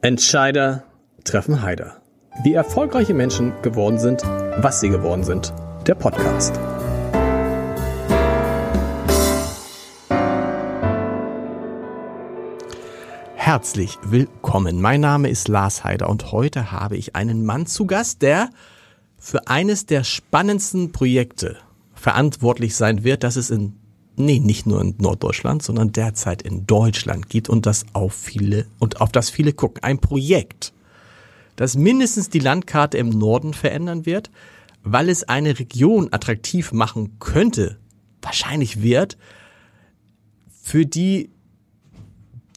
Entscheider treffen Heider. Wie erfolgreiche Menschen geworden sind, was sie geworden sind. Der Podcast. Herzlich willkommen. Mein Name ist Lars Heider und heute habe ich einen Mann zu Gast, der für eines der spannendsten Projekte verantwortlich sein wird, das es in nee, nicht nur in Norddeutschland, sondern derzeit in Deutschland gibt und das auf viele und auf das viele gucken. Ein Projekt, das mindestens die Landkarte im Norden verändern wird, weil es eine Region attraktiv machen könnte, wahrscheinlich wird, für die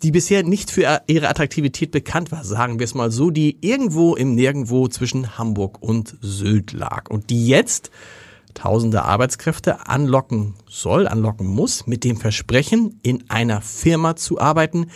die bisher nicht für ihre Attraktivität bekannt war, sagen wir es mal so, die irgendwo im Nirgendwo zwischen Hamburg und Sylt lag und die jetzt tausende Arbeitskräfte anlocken soll, anlocken muss, mit dem Versprechen, in einer Firma zu arbeiten,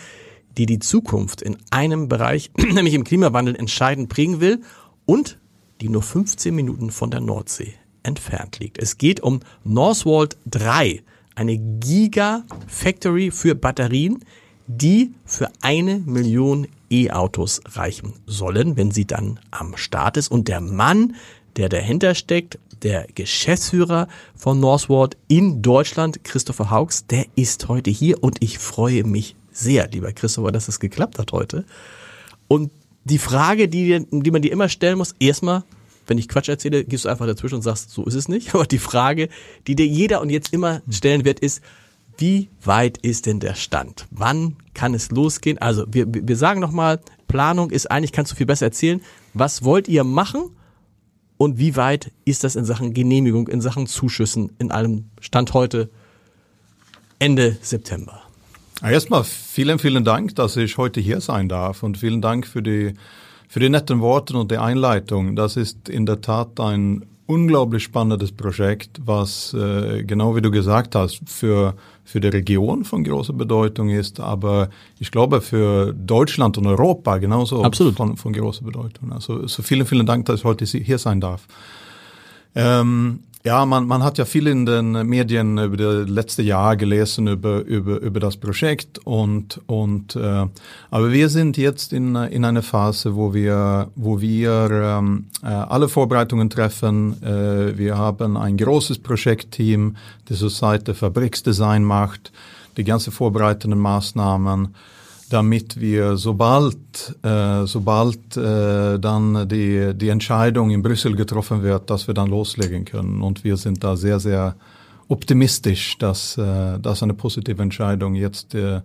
die die Zukunft in einem Bereich, nämlich im Klimawandel, entscheidend prägen will und die nur 15 Minuten von der Nordsee entfernt liegt. Es geht um Northwold 3, eine Giga-Factory für Batterien, die für eine Million E-Autos reichen sollen, wenn sie dann am Start ist. Und der Mann, der dahinter steckt, der Geschäftsführer von Northwold in Deutschland, Christopher Hauks, der ist heute hier und ich freue mich sehr, lieber Christopher, dass es geklappt hat heute. Und die Frage, die, die man dir immer stellen muss, erstmal, wenn ich Quatsch erzähle, gehst du einfach dazwischen und sagst, so ist es nicht. Aber die Frage, die dir jeder und jetzt immer stellen wird, ist, wie weit ist denn der Stand? Wann kann es losgehen? Also wir, wir sagen nochmal, Planung ist eigentlich, kannst du viel besser erzählen. Was wollt ihr machen? Und wie weit ist das in Sachen Genehmigung, in Sachen Zuschüssen, in allem Stand heute Ende September? Erstmal vielen, vielen Dank, dass ich heute hier sein darf und vielen Dank für die, für die netten Worte und die Einleitung. Das ist in der Tat ein unglaublich spannendes Projekt, was äh, genau wie du gesagt hast, für, für die Region von großer Bedeutung ist, aber ich glaube für Deutschland und Europa genauso Absolut. Von, von großer Bedeutung. Also so vielen, vielen Dank, dass ich heute hier sein darf. Ähm, ja, man, man hat ja viel in den Medien über das letzte Jahr gelesen über, über, über das Projekt und, und äh, aber wir sind jetzt in, in einer Phase, wo wir, wo wir ähm, äh, alle Vorbereitungen treffen. Äh, wir haben ein großes Projektteam, das zur Seite Fabriksdesign macht, die ganze vorbereitenden Maßnahmen damit wir sobald, äh, sobald äh, dann die, die Entscheidung in Brüssel getroffen wird, dass wir dann loslegen können. Und wir sind da sehr, sehr optimistisch, dass, äh, dass eine positive Entscheidung jetzt äh,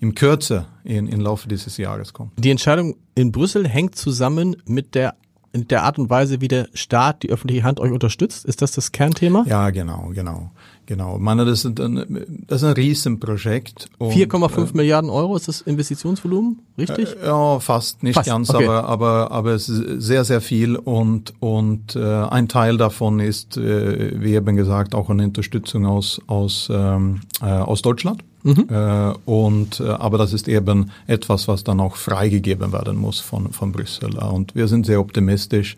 im Kürze in, im Laufe dieses Jahres kommt. Die Entscheidung in Brüssel hängt zusammen mit der in der Art und Weise, wie der Staat, die öffentliche Hand euch unterstützt? Ist das das Kernthema? Ja, genau, genau. Genau, ich meine, das ist ein, das ist ein Riesenprojekt. 4,5 äh, Milliarden Euro ist das Investitionsvolumen, richtig? Äh, ja, fast, nicht fast, ganz, okay. aber, aber, aber es ist sehr, sehr viel und, und äh, ein Teil davon ist, äh, wie eben gesagt, auch eine Unterstützung aus, aus, ähm, äh, aus Deutschland. Mhm. Äh, und, äh, aber das ist eben etwas, was dann auch freigegeben werden muss von, von Brüssel. Und wir sind sehr optimistisch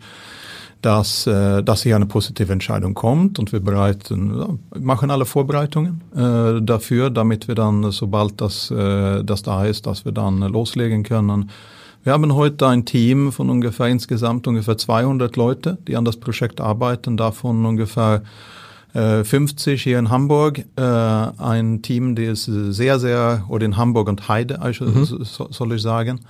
dass, äh, dass hier eine positive Entscheidung kommt und wir bereiten, machen alle Vorbereitungen äh, dafür, damit wir dann, sobald das, äh, das da ist, dass wir dann loslegen können. Wir haben heute ein Team von ungefähr insgesamt ungefähr 200 Leute, die an das Projekt arbeiten, davon ungefähr 50 hier in Hamburg, äh, ein Team, das sehr, sehr, oder in Hamburg und Heide, mhm. soll ich sagen,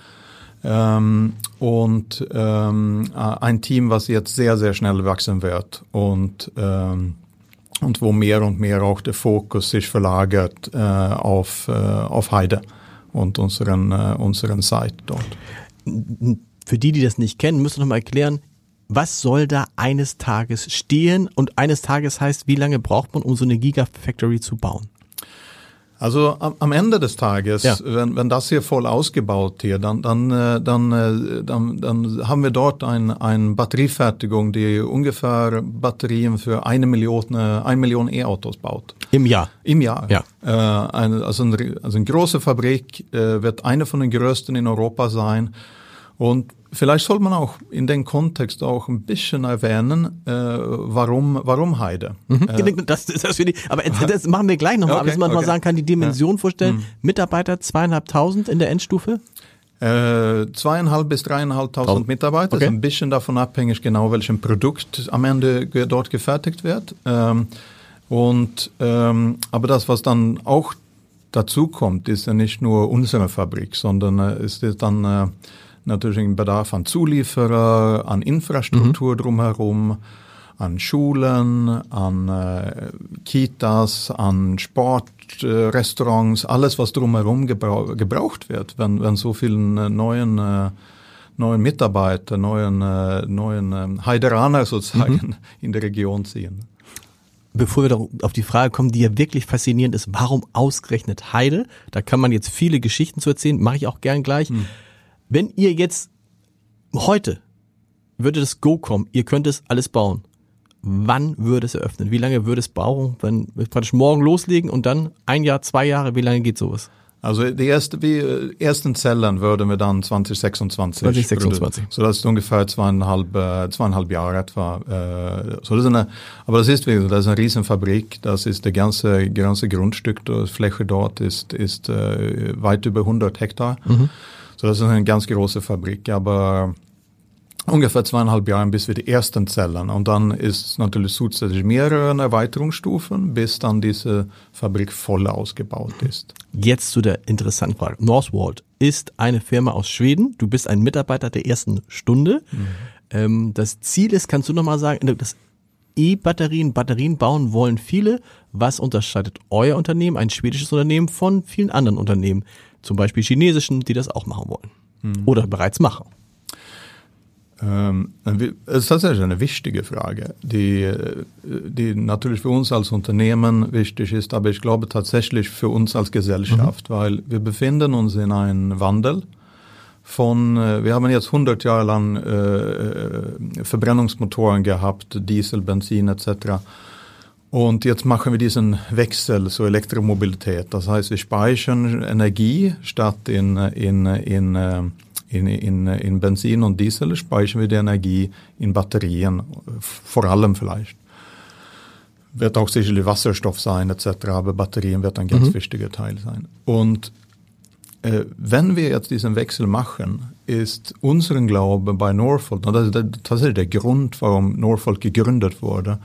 ähm, und ähm, ein Team, was jetzt sehr, sehr schnell wachsen wird und, ähm, und wo mehr und mehr auch der Fokus sich verlagert äh, auf, äh, auf Heide und unseren, äh, unseren Site dort. Für die, die das nicht kennen, müssen wir noch mal erklären, was soll da eines Tages stehen? Und eines Tages heißt, wie lange braucht man, um so eine Gigafactory zu bauen? Also am, Ende des Tages, ja. wenn, wenn das hier voll ausgebaut hier, dann, dann, äh, dann, äh, dann, dann haben wir dort ein, ein Batteriefertigung, die ungefähr Batterien für eine Million, äh, eine Million E-Autos baut. Im Jahr? Im Jahr. Ja. Äh, eine, also, ein, also eine große Fabrik äh, wird eine von den größten in Europa sein. Und vielleicht soll man auch in den Kontext auch ein bisschen erwähnen, äh, warum, warum Heide. Mhm. Äh, das, das die, aber das machen wir gleich nochmal, okay, dass man okay. mal sagen kann, die Dimension ja. vorstellen. Mhm. Mitarbeiter zweieinhalbtausend in der Endstufe? Äh, zweieinhalb bis dreieinhalbtausend Mitarbeiter. Okay. Ist ein bisschen davon abhängig, genau welchem Produkt am Ende dort gefertigt wird. Ähm, und ähm, aber das, was dann auch dazu kommt, ist ja nicht nur unsere Fabrik, sondern äh, ist dann äh, natürlich ein Bedarf an Zulieferer, an Infrastruktur mhm. drumherum, an Schulen, an äh, Kitas, an Sportrestaurants, äh, alles, was drumherum gebrauch, gebraucht wird, wenn, wenn so vielen äh, neuen äh, neuen Mitarbeiter, neuen, äh, neuen äh, Heideraner sozusagen mhm. in die Region ziehen. Bevor wir auf die Frage kommen, die ja wirklich faszinierend ist, warum ausgerechnet Heide? Da kann man jetzt viele Geschichten zu erzählen, mache ich auch gern gleich. Mhm. Wenn ihr jetzt heute würde das Go kommen, ihr könnt es alles bauen wann würde es eröffnen? Wie lange würde es brauchen, wenn wir praktisch morgen loslegen und dann ein Jahr, zwei Jahre, wie lange geht sowas? Also die erste, die äh, ersten Zellen würden wir dann 2026. 2026. So das ist ungefähr zweieinhalb, äh, zweieinhalb Jahre etwa. Äh, so das ist eine, aber das ist, das ist eine Riesenfabrik. Das ist der ganze, ganze Grundstück, die Fläche dort ist, ist weit über 100 Hektar. Mhm. So das ist eine ganz große Fabrik. Aber ungefähr zweieinhalb Jahre, bis wir die ersten Zellen. Und dann ist es natürlich zusätzlich mehrere Erweiterungsstufen, bis dann diese Fabrik voll ausgebaut ist. Jetzt zu der interessanten Frage. Northwold ist eine Firma aus Schweden. Du bist ein Mitarbeiter der ersten Stunde. Mhm. Ähm, das Ziel ist, kannst du nochmal sagen, das E-Batterien, Batterien bauen wollen viele. Was unterscheidet euer Unternehmen, ein schwedisches Unternehmen, von vielen anderen Unternehmen? Zum Beispiel chinesischen, die das auch machen wollen. Mhm. Oder bereits machen. Ähm, es ist tatsächlich eine wichtige Frage, die, die natürlich für uns als Unternehmen wichtig ist, aber ich glaube tatsächlich für uns als Gesellschaft, mhm. weil wir befinden uns in einem Wandel von, äh, wir haben jetzt 100 Jahre lang äh, Verbrennungsmotoren gehabt, Diesel, Benzin etc. Und jetzt machen wir diesen Wechsel zur Elektromobilität. Das heißt, wir speichern Energie statt in, in, in äh, in, in, in Benzin und Diesel speichern wir die Energie in Batterien, vor allem vielleicht. Wird auch sicherlich Wasserstoff sein etc., aber Batterien wird ein ganz mhm. wichtiger Teil sein. Und äh, wenn wir jetzt diesen Wechsel machen, ist unseren Glaube bei Norfolk, das ist tatsächlich der Grund, warum Norfolk gegründet wurde,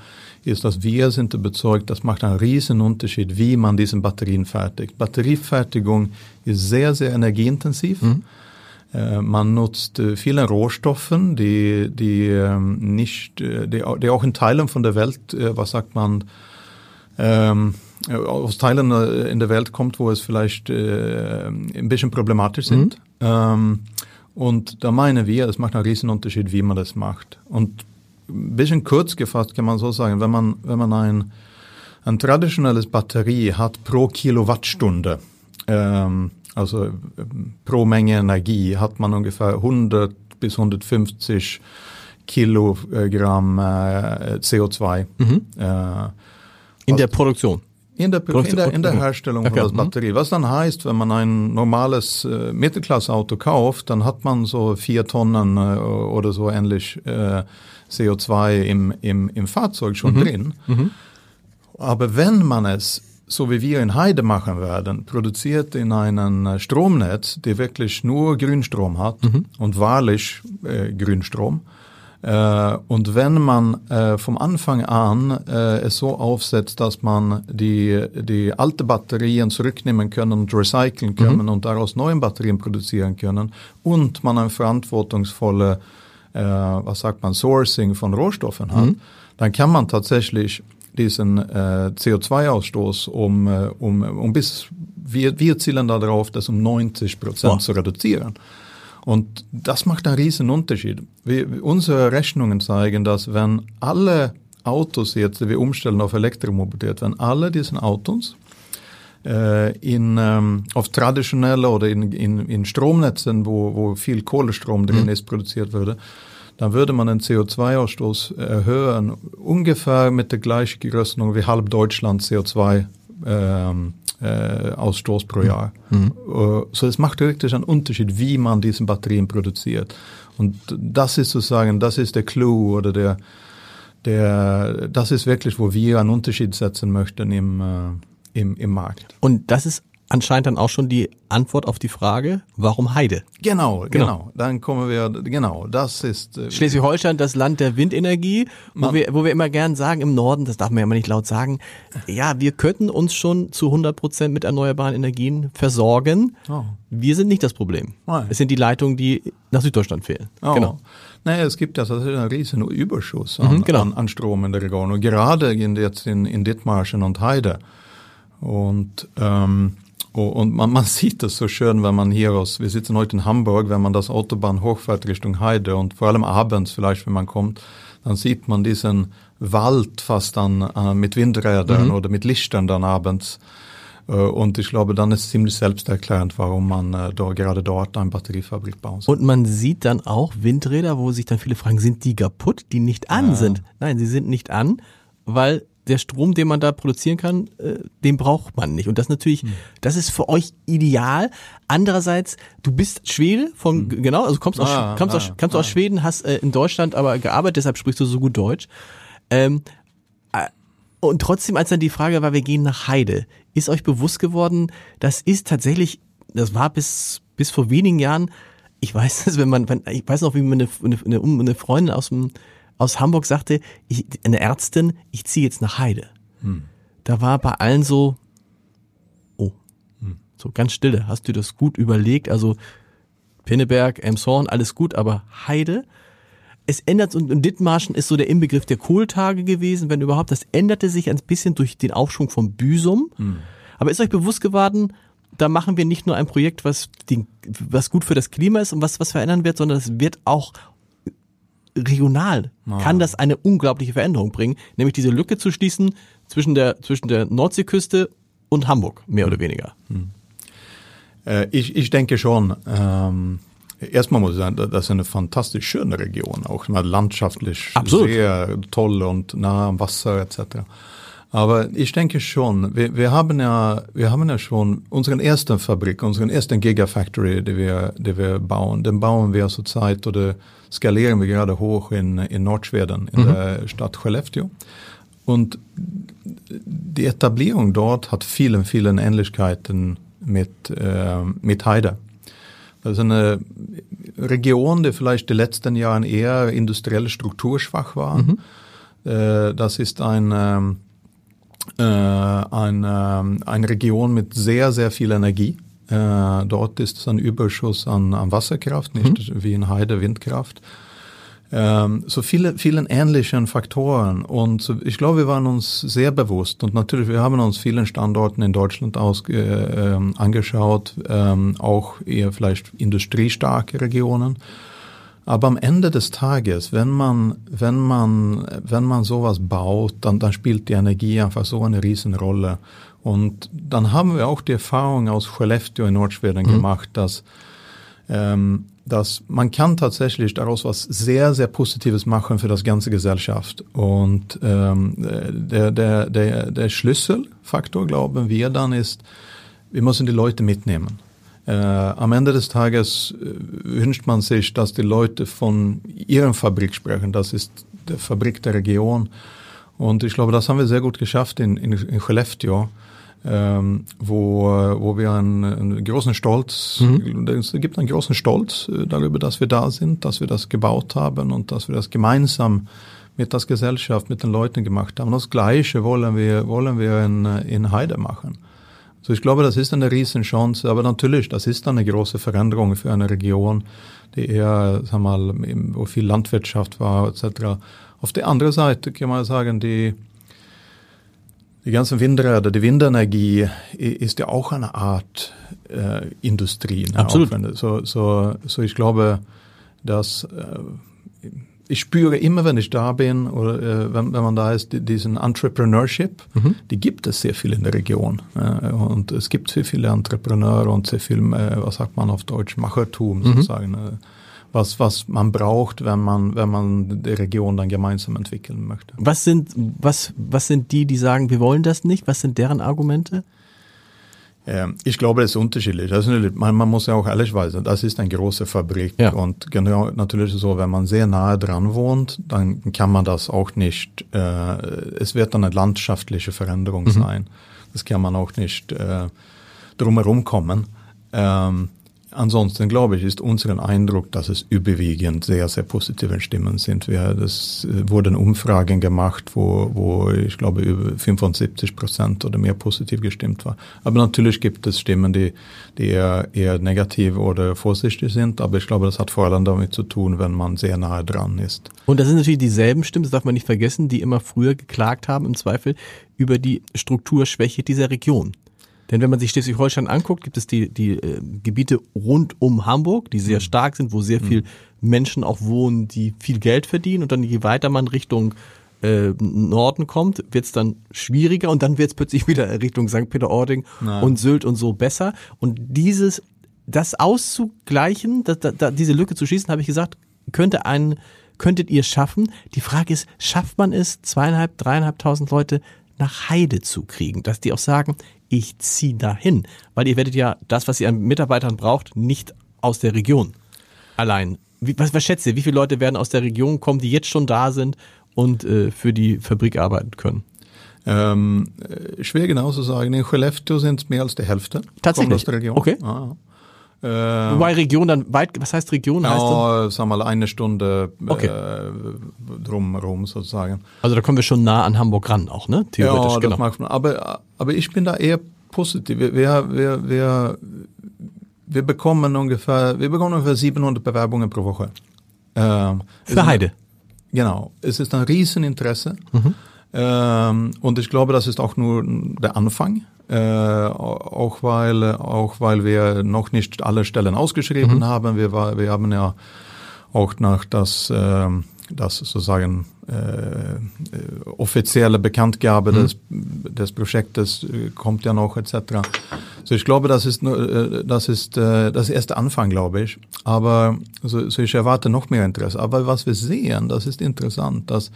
ist, dass wir sind überzeugt, das macht einen riesen Unterschied, wie man diesen Batterien fertigt. Batteriefertigung ist sehr, sehr energieintensiv. Mhm. Äh, man nutzt äh, viele Rohstoffen, die, die ähm, nicht, äh, die, die auch in Teilen von der Welt, was sagt man, ähm, aus Teilen in der Welt kommt, wo es vielleicht äh, ein bisschen problematisch sind. Mhm. Ähm, und da meinen wir, es macht einen riesen Unterschied, wie man das macht. Und ein bisschen kurz gefasst kann man so sagen, wenn man, wenn man ein, ein traditionelles Batterie hat pro Kilowattstunde, ähm, also ähm, pro Menge Energie hat man ungefähr 100 bis 150 Kilogramm äh, CO2. Mhm. Äh, in der Produktion? In der, in der, in der Herstellung okay. von der Batterie. Was dann heißt, wenn man ein normales äh, Mittelklasse-Auto kauft, dann hat man so vier Tonnen äh, oder so ähnlich äh, CO2 im, im, im Fahrzeug schon mhm. drin. Mhm. Aber wenn man es so wie wir in Heide machen werden, produziert in einem äh, Stromnetz, der wirklich nur Grünstrom hat mhm. und wahrlich äh, Grünstrom. Äh, und wenn man äh, vom Anfang an äh, es so aufsetzt, dass man die, die alte Batterien zurücknehmen können und recyceln können mhm. und daraus neue Batterien produzieren können und man ein verantwortungsvolle, was sagt man, Sourcing von Rohstoffen hat, mhm. dann kann man tatsächlich diesen äh, CO2-Ausstoß um, um, um bis, wir, wir zielen darauf, das um 90 Prozent wow. zu reduzieren. Und das macht einen riesen Unterschied. Wir, unsere Rechnungen zeigen, dass wenn alle Autos jetzt, die wir umstellen auf Elektromobilität, wenn alle diesen Autos äh, in, ähm, auf traditionelle oder in, in, in Stromnetzen, wo, wo viel Kohlestrom drin mhm. ist, produziert würde, dann würde man den CO2-Ausstoß erhöhen, ungefähr mit der gleichen Größenordnung wie halb Deutschland CO2 ähm, äh, Ausstoß pro Jahr. Mhm. Uh, so es macht wirklich einen Unterschied, wie man diese Batterien produziert. Und das ist sozusagen, das ist der Clou oder der, der, das ist wirklich, wo wir einen Unterschied setzen möchten im, äh, im, im Markt. Und das ist anscheinend dann auch schon die Antwort auf die Frage, warum Heide? Genau, genau. genau. Dann kommen wir, genau, das ist. Äh, Schleswig-Holstein, das Land der Windenergie, wo wir, wo wir immer gern sagen, im Norden, das darf man ja immer nicht laut sagen, ja, wir könnten uns schon zu 100 Prozent mit erneuerbaren Energien versorgen. Oh. Wir sind nicht das Problem. Nein. Es sind die Leitungen, die nach Süddeutschland fehlen. Oh. Genau. Naja, es gibt ja also einen riesen Überschuss an, mhm, genau. an, an Strom in der Region. Und gerade in, jetzt in, in Dithmarschen und Heide. Und ähm, und man, man sieht das so schön, wenn man hier aus, wir sitzen heute in Hamburg, wenn man das Autobahn hochfährt Richtung Heide und vor allem abends vielleicht, wenn man kommt, dann sieht man diesen Wald fast dann äh, mit Windrädern mhm. oder mit Lichtern dann abends. Äh, und ich glaube, dann ist ziemlich selbsterklärend, warum man äh, da, gerade dort eine Batteriefabrik bauen soll. Und man sieht dann auch Windräder, wo sich dann viele fragen, sind die kaputt, die nicht an ja. sind? Nein, sie sind nicht an, weil der Strom, den man da produzieren kann, äh, den braucht man nicht. Und das natürlich, hm. das ist für euch ideal. Andererseits, du bist Schwede von, hm. genau, also kommst, ah, aus, kommst, ah, aus, kommst ah. aus Schweden, hast äh, in Deutschland aber gearbeitet, deshalb sprichst du so gut Deutsch. Ähm, äh, und trotzdem, als dann die Frage war, wir gehen nach Heide, ist euch bewusst geworden, das ist tatsächlich, das war bis, bis vor wenigen Jahren, ich weiß es, wenn man, wenn, ich weiß noch, wie meine, eine, eine, eine Freundin aus dem, aus Hamburg sagte, ich, eine Ärztin, ich ziehe jetzt nach Heide. Hm. Da war bei allen so, oh, hm. so ganz stille. Hast du das gut überlegt? Also Pinneberg, Emshorn, alles gut, aber Heide? Es ändert und, und Dithmarschen ist so der Inbegriff der Kohltage gewesen, wenn überhaupt. Das änderte sich ein bisschen durch den Aufschwung vom Büsum. Hm. Aber ist euch bewusst geworden, da machen wir nicht nur ein Projekt, was, die, was gut für das Klima ist und was, was verändern wird, sondern es wird auch regional ah. kann das eine unglaubliche Veränderung bringen, nämlich diese Lücke zu schließen zwischen der, zwischen der Nordseeküste und Hamburg, mehr oder weniger. Hm. Äh, ich, ich denke schon. Ähm, erstmal muss ich sagen, das ist eine fantastisch schöne Region, auch landschaftlich Absolut. sehr toll und nah am Wasser etc. Aber ich denke schon, wir, wir, haben ja, wir haben ja schon unseren ersten Fabrik, unseren ersten Gigafactory, die wir, die wir bauen, den bauen wir zurzeit oder skalieren wir gerade hoch in, in Nordschweden, in mhm. der Stadt Skellefteå. Und die Etablierung dort hat vielen, vielen Ähnlichkeiten mit, äh, mit Heide. Das ist eine Region, die vielleicht die letzten Jahren eher industriell strukturschwach war. Mhm. Äh, das ist ein ähm, äh, eine, eine Region mit sehr, sehr viel Energie. Äh, dort ist es ein Überschuss an, an Wasserkraft, nicht mhm. wie in Heide Windkraft. Ähm, so viele, vielen ähnlichen Faktoren. Und ich glaube, wir waren uns sehr bewusst. Und natürlich, wir haben uns vielen Standorten in Deutschland aus, äh, ähm, angeschaut, ähm, auch eher vielleicht industriestarke Regionen. Aber am Ende des Tages, wenn man, wenn man, wenn man sowas baut, dann, dann spielt die Energie einfach so eine Riesenrolle. Und dann haben wir auch die Erfahrung aus Skellefteå in Nordschweden mhm. gemacht, dass, ähm, dass man kann tatsächlich daraus was sehr, sehr Positives machen für das ganze Gesellschaft. Und ähm, der, der, der, der Schlüsselfaktor, glauben wir dann, ist, wir müssen die Leute mitnehmen. Äh, am Ende des Tages äh, wünscht man sich, dass die Leute von ihren Fabrik sprechen. Das ist die Fabrik der Region. Und ich glaube, das haben wir sehr gut geschafft in, in, in Skellefteå. Ähm, wo, wo wir einen, einen großen Stolz, mhm. es gibt einen großen Stolz äh, darüber, dass wir da sind, dass wir das gebaut haben und dass wir das gemeinsam mit der Gesellschaft, mit den Leuten gemacht haben. Das Gleiche wollen wir, wollen wir in, in Heide machen. So, ich glaube, das ist eine Riesenchance, aber natürlich, das ist eine große Veränderung für eine Region, die eher, sag mal, wo viel Landwirtschaft war, etc. Auf der anderen Seite kann man sagen, die, die ganzen Windräder, die Windenergie ist ja auch eine Art äh, Industrie. Ne? Absolut. So, so, so ich glaube, dass äh, ich spüre immer, wenn ich da bin oder äh, wenn, wenn man da ist, diesen Entrepreneurship, mhm. die gibt es sehr viel in der Region. Äh, und es gibt sehr viele Entrepreneure und sehr viel, äh, was sagt man auf Deutsch, Machertum mhm. sozusagen. Äh, was, was man braucht, wenn man, wenn man die Region dann gemeinsam entwickeln möchte. Was sind, was, was sind die, die sagen, wir wollen das nicht? Was sind deren Argumente? Ähm, ich glaube, es ist unterschiedlich. Also, man, man, muss ja auch ehrlich weisen, das ist eine große Fabrik. Ja. Und genau, natürlich so, wenn man sehr nahe dran wohnt, dann kann man das auch nicht, äh, es wird dann eine landschaftliche Veränderung mhm. sein. Das kann man auch nicht, äh, drumherum kommen. Ähm, Ansonsten glaube ich, ist unser Eindruck, dass es überwiegend sehr, sehr positive Stimmen sind. Wir, das äh, wurden Umfragen gemacht, wo, wo ich glaube über 75 Prozent oder mehr positiv gestimmt war. Aber natürlich gibt es Stimmen, die, die eher, eher negativ oder vorsichtig sind. Aber ich glaube, das hat vor allem damit zu tun, wenn man sehr nahe dran ist. Und das sind natürlich dieselben Stimmen, das darf man nicht vergessen, die immer früher geklagt haben, im Zweifel, über die Strukturschwäche dieser Region. Denn wenn man sich Schleswig-Holstein anguckt, gibt es die, die äh, Gebiete rund um Hamburg, die sehr mhm. stark sind, wo sehr mhm. viel Menschen auch wohnen, die viel Geld verdienen. Und dann je weiter man Richtung äh, Norden kommt, wird es dann schwieriger und dann wird es plötzlich wieder Richtung St. Peter-Ording und Sylt und so besser. Und dieses, das auszugleichen, da, da, diese Lücke zu schließen, habe ich gesagt, könnte ein, könntet ihr schaffen. Die Frage ist, schafft man es, zweieinhalb, dreieinhalbtausend Leute nach Heide zu kriegen, dass die auch sagen, ich ziehe dahin, weil ihr werdet ja das, was ihr an Mitarbeitern braucht, nicht aus der Region allein. Wie, was, was schätzt ihr, wie viele Leute werden aus der Region kommen, die jetzt schon da sind und äh, für die Fabrik arbeiten können? Ähm, äh, schwer genau zu sagen. In Skellefteå sind es mehr als die Hälfte. Tatsächlich? Aus der Region. Okay. Ah, äh, Wobei Region dann weit, was heißt Region? Heißt ja, sagen wir mal eine Stunde okay. äh, drumherum sozusagen. Also da kommen wir schon nah an Hamburg ran auch, ne? Theoretisch, ja, genau. mag aber, aber ich bin da eher positiv. Wir, wir, wir, wir, bekommen ungefähr, wir bekommen ungefähr 700 Bewerbungen pro Woche. Ähm, Für Heide? genau. Es ist ein Rieseninteresse. Mhm. Ähm, und ich glaube, das ist auch nur der Anfang. Äh, auch weil auch weil wir noch nicht alle Stellen ausgeschrieben mhm. haben. Wir, wir haben ja auch nach das äh, das sozusagen äh, offizielle Bekanntgabe mhm. des, des Projektes äh, kommt ja noch etc. So ich glaube, das ist äh, das ist äh, das erste Anfang, glaube ich. Aber so, so ich erwarte noch mehr Interesse. Aber was wir sehen, das ist interessant, dass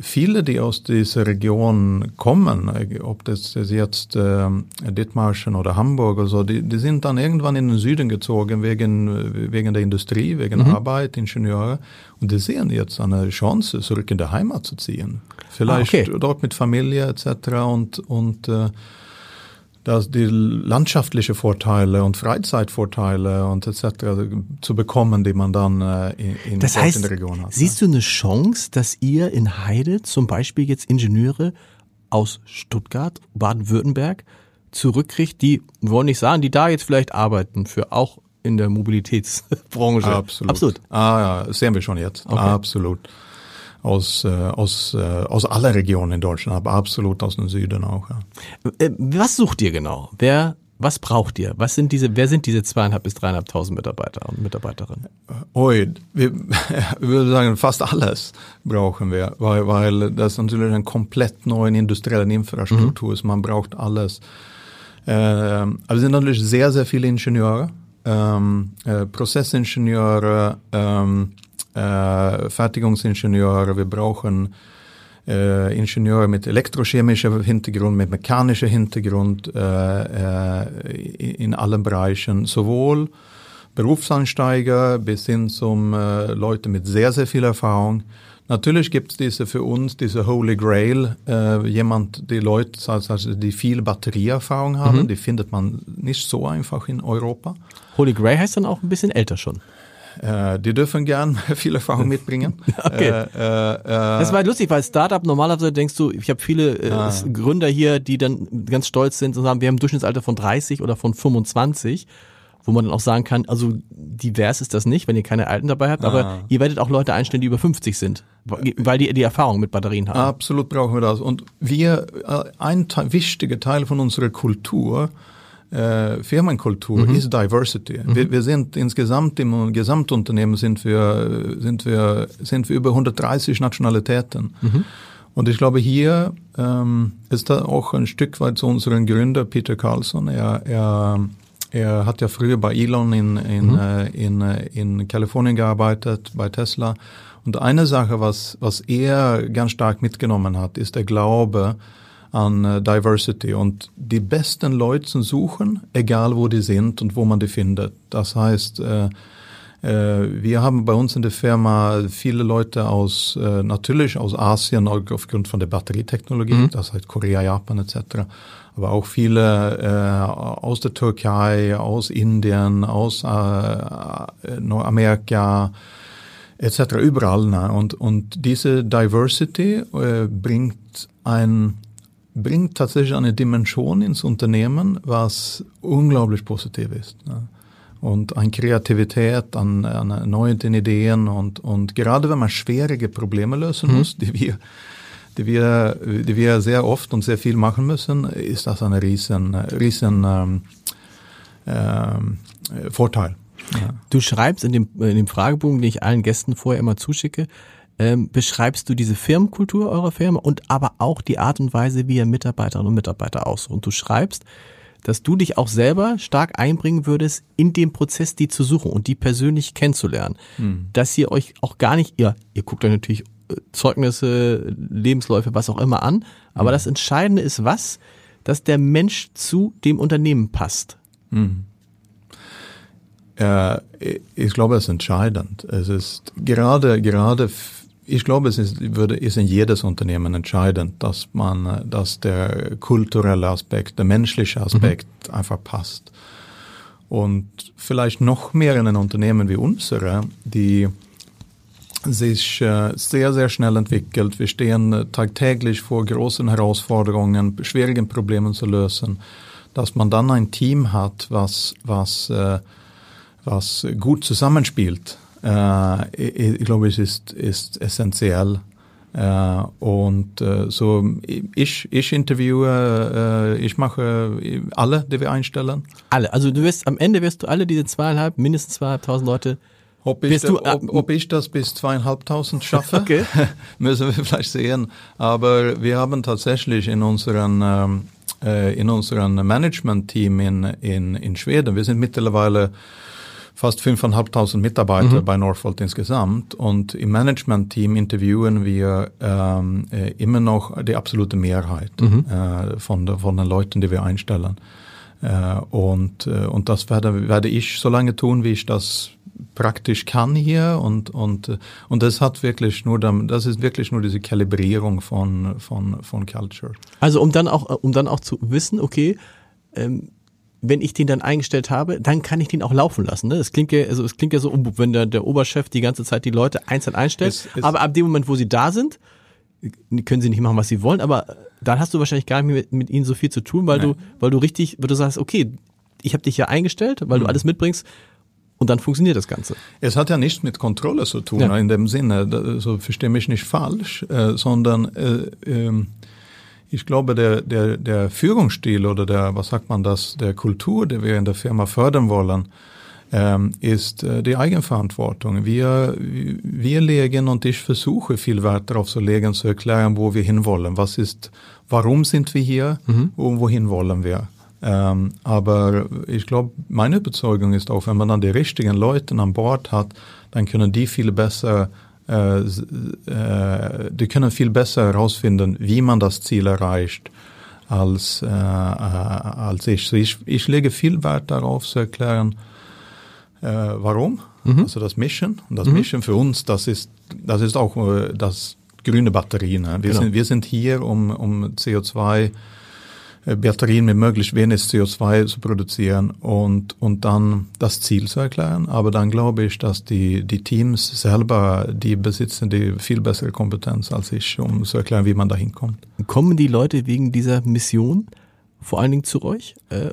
viele, die aus dieser Region kommen, ob das jetzt äh, Dithmarschen oder Hamburg oder so, die, die sind dann irgendwann in den Süden gezogen wegen, wegen der Industrie, wegen mhm. Arbeit, Ingenieure. Und die sehen jetzt eine Chance, zurück in der Heimat zu ziehen. Vielleicht ah, okay. dort mit Familie etc. und, und äh, dass die landschaftliche Vorteile und Freizeitvorteile und etc. zu bekommen, die man dann äh, in, das heißt, in der Region hat. Siehst du eine Chance, dass ihr in Heide zum Beispiel jetzt Ingenieure aus Stuttgart, Baden-Württemberg zurückkriegt, die, wollen nicht sagen, die da jetzt vielleicht arbeiten für auch in der Mobilitätsbranche? Absolut. Absolut. Ah ja, sehen wir schon jetzt. Okay. Absolut aus, äh, aus, äh, aus aller Regionen in Deutschland, aber absolut aus dem Süden auch. Ja. Äh, was sucht ihr genau? Wer, was braucht ihr? Was sind diese, wer sind diese zweieinhalb bis dreieinhalbtausend Mitarbeiter und Mitarbeiterinnen? Oi, wir, ich würde sagen, fast alles brauchen wir, weil, weil das natürlich eine komplett neue industrielle Infrastruktur ist. Mhm. Man braucht alles. Äh, also es sind natürlich sehr, sehr viele Ingenieure, ähm, äh, Prozessingenieure, ähm, äh, Fertigungsingenieure, wir brauchen äh, Ingenieure mit elektrochemischer Hintergrund, mit mechanischer Hintergrund äh, äh, in allen Bereichen, sowohl Berufsansteiger bis hin zum äh, Leute mit sehr, sehr viel Erfahrung. Natürlich gibt es diese für uns, diese Holy Grail, äh, jemand, die Leute, also die viel Batterieerfahrung haben, mhm. die findet man nicht so einfach in Europa. Holy Grail heißt dann auch ein bisschen älter schon. Äh, die dürfen gern viel Erfahrung mitbringen. okay. Äh, äh, äh, das war lustig, weil Startup normalerweise denkst du, ich habe viele äh, ah. Gründer hier, die dann ganz stolz sind und sagen, wir haben ein Durchschnittsalter von 30 oder von 25 wo man dann auch sagen kann, also divers ist das nicht, wenn ihr keine Alten dabei habt, aber ah. ihr werdet auch Leute einstellen, die über 50 sind, weil die die Erfahrung mit Batterien haben. Absolut brauchen wir das. Und wir, äh, ein wichtiger Teil von unserer Kultur äh, Firmenkultur mhm. ist Diversity. Mhm. Wir, wir, sind insgesamt im Gesamtunternehmen sind wir, sind wir, sind wir über 130 Nationalitäten. Mhm. Und ich glaube, hier ähm, ist da auch ein Stück weit zu unserem Gründer Peter Carlson. Er, er, er hat ja früher bei Elon in, in, mhm. äh, in, äh, in Kalifornien gearbeitet, bei Tesla. Und eine Sache, was, was er ganz stark mitgenommen hat, ist der Glaube, an äh, Diversity und die besten Leute suchen, egal wo die sind und wo man die findet. Das heißt, äh, Äh, wir haben bei uns in der Firma viele Leute aus, natürlich aus Asien aufgrund von der Batterietechnologie, mhm. das heißt Korea, Japan etc. Aber auch viele aus der Türkei, aus Indien, aus Nordamerika etc. überall. Ne? Und, und diese Diversity äh, bringt ein bringt tatsächlich eine Dimension ins Unternehmen, was unglaublich positiv ist. Ne? und an Kreativität, an, an neuen Ideen und, und gerade wenn man schwierige Probleme lösen mhm. muss, die wir, die wir, die wir sehr oft und sehr viel machen müssen, ist das ein riesen, riesen ähm, ähm, Vorteil. Ja. Du schreibst in dem, in dem Fragebogen, den ich allen Gästen vorher immer zuschicke, ähm, beschreibst du diese Firmenkultur eurer Firma und aber auch die Art und Weise, wie ihr Mitarbeiterinnen und Mitarbeiter aussucht. Und du schreibst, dass du dich auch selber stark einbringen würdest in den Prozess, die zu suchen und die persönlich kennenzulernen. Hm. Dass ihr euch auch gar nicht, ihr, ihr guckt euch natürlich äh, Zeugnisse, Lebensläufe, was auch immer an, aber hm. das Entscheidende ist was, dass der Mensch zu dem Unternehmen passt. Hm. Äh, ich glaube, es ist entscheidend. Es ist gerade, gerade ich glaube, es ist, würde, ist in jedes Unternehmen entscheidend, dass man, dass der kulturelle Aspekt, der menschliche Aspekt mhm. einfach passt. Und vielleicht noch mehr in einem Unternehmen wie unsere, die sich äh, sehr, sehr schnell entwickelt. Wir stehen äh, tagtäglich vor großen Herausforderungen, schwierigen Problemen zu lösen. Dass man dann ein Team hat, was, was, äh, was gut zusammenspielt äh, ich, ich, glaube, es ist, ist essentiell. Äh, und äh, so, ich, ich interviewe, äh, ich mache alle, die wir einstellen. Alle, also du wirst, am Ende wirst du alle diese zweieinhalb, mindestens zweieinhalbtausend Leute ob ich, du, ob, ob ich, das bis zweieinhalbtausend schaffe, okay. müssen wir vielleicht sehen. Aber wir haben tatsächlich in unseren, ähm, äh, in unserem Management-Team in, in, in Schweden, wir sind mittlerweile fast 5.500 Mitarbeiter mhm. bei Northvolt insgesamt und im Management-Team interviewen wir ähm, äh, immer noch die absolute Mehrheit mhm. äh, von, von den Leuten, die wir einstellen. Äh, und, äh, und das werde, werde ich so lange tun, wie ich das praktisch kann hier und und äh, und das hat wirklich nur das ist wirklich nur diese Kalibrierung von von von Culture. Also um dann auch um dann auch zu wissen, okay, ähm, wenn ich den dann eingestellt habe, dann kann ich den auch laufen lassen. Ne? Es klingt ja, also es klingt ja so, wenn der, der Oberchef die ganze Zeit die Leute einzeln einstellt, es, es aber ab dem Moment, wo sie da sind, können sie nicht machen, was sie wollen, aber dann hast du wahrscheinlich gar nicht mit, mit ihnen so viel zu tun, weil Nein. du, weil du richtig, weil du sagst, okay, ich habe dich ja eingestellt, weil mhm. du alles mitbringst und dann funktioniert das Ganze. Es hat ja nichts mit Kontrolle zu tun, ja. in dem Sinne, so also verstehe mich nicht falsch, äh, sondern äh, ähm, ich glaube, der, der, der Führungsstil oder der, was sagt man das, der Kultur, die wir in der Firma fördern wollen, ähm, ist äh, die Eigenverantwortung. Wir, wir legen und ich versuche viel Wert darauf zu legen, zu erklären, wo wir hinwollen. Was ist, warum sind wir hier mhm. und wohin wollen wir? Ähm, aber ich glaube, meine Überzeugung ist auch, wenn man dann die richtigen Leute an Bord hat, dann können die viel besser äh, äh, die können viel besser herausfinden, wie man das Ziel erreicht, als, äh, als ich. So ich. Ich lege viel Wert darauf zu erklären, warum, mhm. also das Mission. Und das mhm. Mission für uns, das ist, das ist auch das grüne Batterien. Ne? Wir, genau. sind, wir sind hier, um, um CO2 äh, Batterien mit möglichst wenig CO2 zu produzieren und, und dann das Ziel zu erklären. Aber dann glaube ich, dass die, die Teams selber, die besitzen die viel bessere Kompetenz als ich, um zu erklären, wie man da hinkommt. Kommen die Leute wegen dieser Mission vor allen Dingen zu euch? Äh,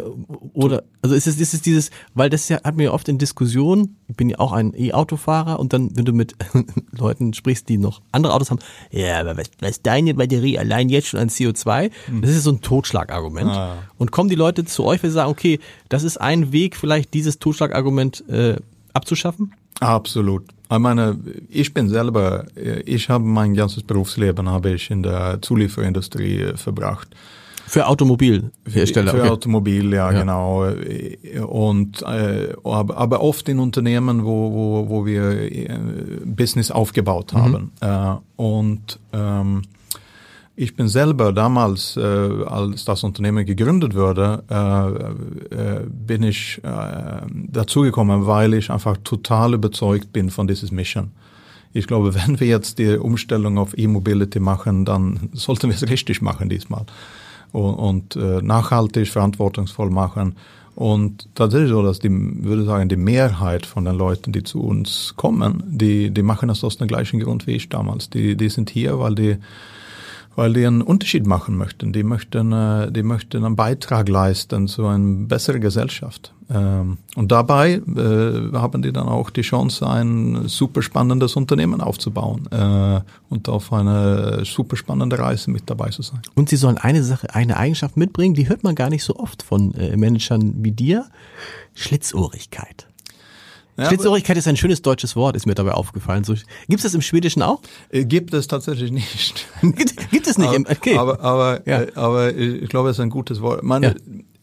oder also ist es, ist es dieses, weil das ja hat mir oft in Diskussionen, ich bin ja auch ein E-Autofahrer und dann, wenn du mit Leuten sprichst, die noch andere Autos haben, ja, aber was, was deine Batterie allein jetzt schon an CO2, mhm. das ist so ein Totschlagargument. Ah. Und kommen die Leute zu euch, weil sie sagen, okay, das ist ein Weg, vielleicht dieses Totschlagargument äh, abzuschaffen? Absolut. Ich meine, ich bin selber, ich habe mein ganzes Berufsleben habe ich in der Zulieferindustrie verbracht. Für Automobilhersteller. Für okay. Automobil, ja, ja, genau. Und äh, aber, aber oft in Unternehmen, wo, wo, wo wir äh, Business aufgebaut mhm. haben. Mhm. Äh, und ähm, Ich bin selber damals, äh, als das Unternehmen gegründet wurde, äh, äh, bin ich äh, dazugekommen, weil ich einfach total überzeugt bin von dieses Mission. Ich glaube, wenn wir jetzt die Umstellung auf E-Mobility machen, dann sollten wir es richtig machen diesmal und, und äh, nachhaltig, verantwortungsvoll machen. Und tatsächlich so, dass die, würde sagen, die Mehrheit von den Leuten, die zu uns kommen, die, die machen das aus dem gleichen Grund wie ich damals. Die, die sind hier, weil die weil die einen Unterschied machen möchten. Die möchten, äh, die möchten einen Beitrag leisten zu einer besseren Gesellschaft. Ähm, und dabei äh, haben die dann auch die Chance, ein super spannendes Unternehmen aufzubauen äh, und auf eine super spannende Reise mit dabei zu sein. Und sie sollen eine Sache, eine Eigenschaft mitbringen, die hört man gar nicht so oft von Managern wie dir. Schlitzohrigkeit. Ja, Schlitzohrigkeit ist ein schönes deutsches Wort, ist mir dabei aufgefallen. So, gibt es das im Schwedischen auch? Äh, gibt es tatsächlich nicht. gibt, gibt es nicht? Aber, okay. aber, aber, ja. Äh, aber ich glaube, es ist ein gutes Wort. Man, ja.